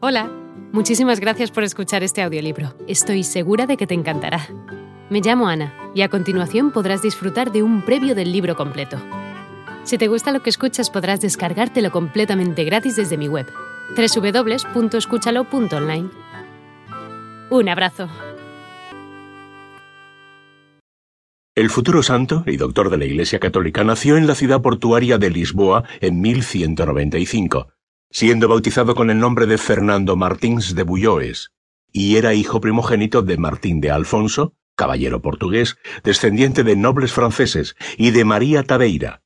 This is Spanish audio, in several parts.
Hola, muchísimas gracias por escuchar este audiolibro. Estoy segura de que te encantará. Me llamo Ana y a continuación podrás disfrutar de un previo del libro completo. Si te gusta lo que escuchas podrás descargártelo completamente gratis desde mi web, www.escúchalo.online. Un abrazo. El futuro santo y doctor de la Iglesia Católica nació en la ciudad portuaria de Lisboa en 1195 siendo bautizado con el nombre de Fernando Martins de Bulloes, y era hijo primogénito de Martín de Alfonso, caballero portugués, descendiente de nobles franceses, y de María Tabeira.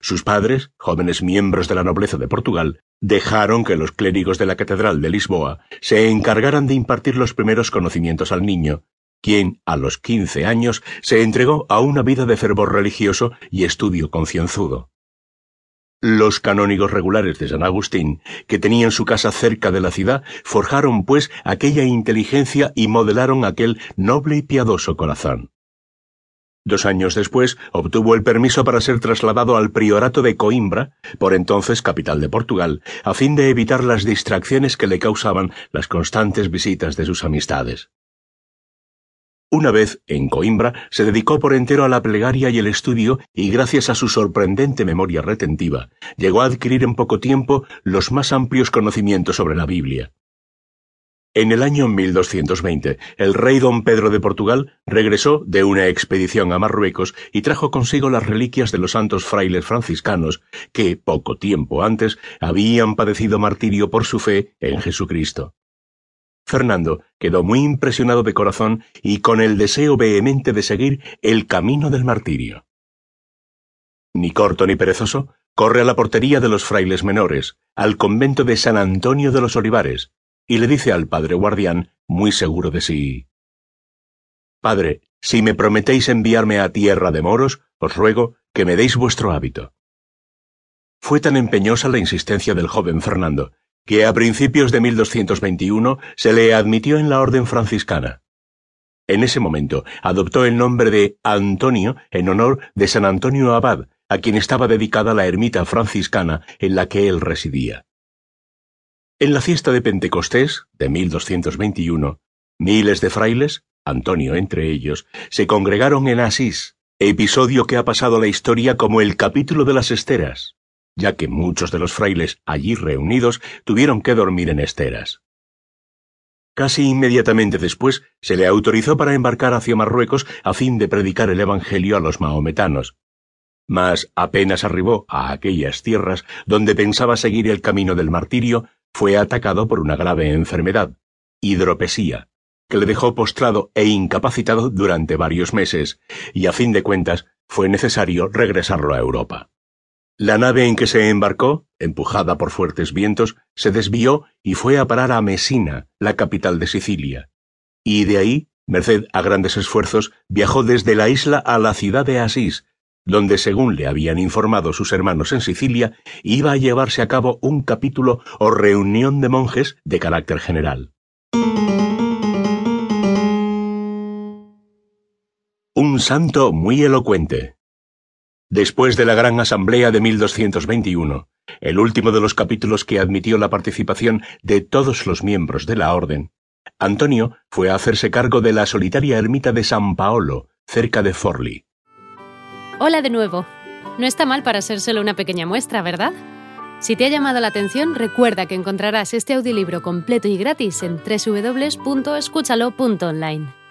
Sus padres, jóvenes miembros de la nobleza de Portugal, dejaron que los clérigos de la Catedral de Lisboa se encargaran de impartir los primeros conocimientos al niño, quien, a los quince años, se entregó a una vida de fervor religioso y estudio concienzudo. Los canónigos regulares de San Agustín, que tenían su casa cerca de la ciudad, forjaron pues aquella inteligencia y modelaron aquel noble y piadoso corazón. Dos años después obtuvo el permiso para ser trasladado al priorato de Coimbra, por entonces capital de Portugal, a fin de evitar las distracciones que le causaban las constantes visitas de sus amistades. Una vez, en Coimbra, se dedicó por entero a la plegaria y el estudio y gracias a su sorprendente memoria retentiva, llegó a adquirir en poco tiempo los más amplios conocimientos sobre la Biblia. En el año 1220, el rey don Pedro de Portugal regresó de una expedición a Marruecos y trajo consigo las reliquias de los santos frailes franciscanos que, poco tiempo antes, habían padecido martirio por su fe en Jesucristo. Fernando quedó muy impresionado de corazón y con el deseo vehemente de seguir el camino del martirio. Ni corto ni perezoso, corre a la portería de los frailes menores, al convento de San Antonio de los Olivares, y le dice al padre guardián, muy seguro de sí, Padre, si me prometéis enviarme a tierra de moros, os ruego que me deis vuestro hábito. Fue tan empeñosa la insistencia del joven Fernando, que a principios de 1221 se le admitió en la orden franciscana. En ese momento adoptó el nombre de Antonio en honor de San Antonio Abad, a quien estaba dedicada la ermita franciscana en la que él residía. En la fiesta de Pentecostés de 1221, miles de frailes, Antonio entre ellos, se congregaron en Asís, episodio que ha pasado a la historia como el capítulo de las esteras ya que muchos de los frailes allí reunidos tuvieron que dormir en esteras. Casi inmediatamente después se le autorizó para embarcar hacia Marruecos a fin de predicar el Evangelio a los maometanos. Mas apenas arribó a aquellas tierras donde pensaba seguir el camino del martirio, fue atacado por una grave enfermedad, hidropesía, que le dejó postrado e incapacitado durante varios meses, y a fin de cuentas fue necesario regresarlo a Europa. La nave en que se embarcó, empujada por fuertes vientos, se desvió y fue a parar a Mesina, la capital de Sicilia. Y de ahí, merced a grandes esfuerzos, viajó desde la isla a la ciudad de Asís, donde, según le habían informado sus hermanos en Sicilia, iba a llevarse a cabo un capítulo o reunión de monjes de carácter general. Un santo muy elocuente. Después de la Gran Asamblea de 1221, el último de los capítulos que admitió la participación de todos los miembros de la Orden, Antonio fue a hacerse cargo de la solitaria ermita de San Paolo, cerca de Forli. Hola de nuevo. No está mal para ser solo una pequeña muestra, ¿verdad? Si te ha llamado la atención, recuerda que encontrarás este audiolibro completo y gratis en www.escúchalo.online.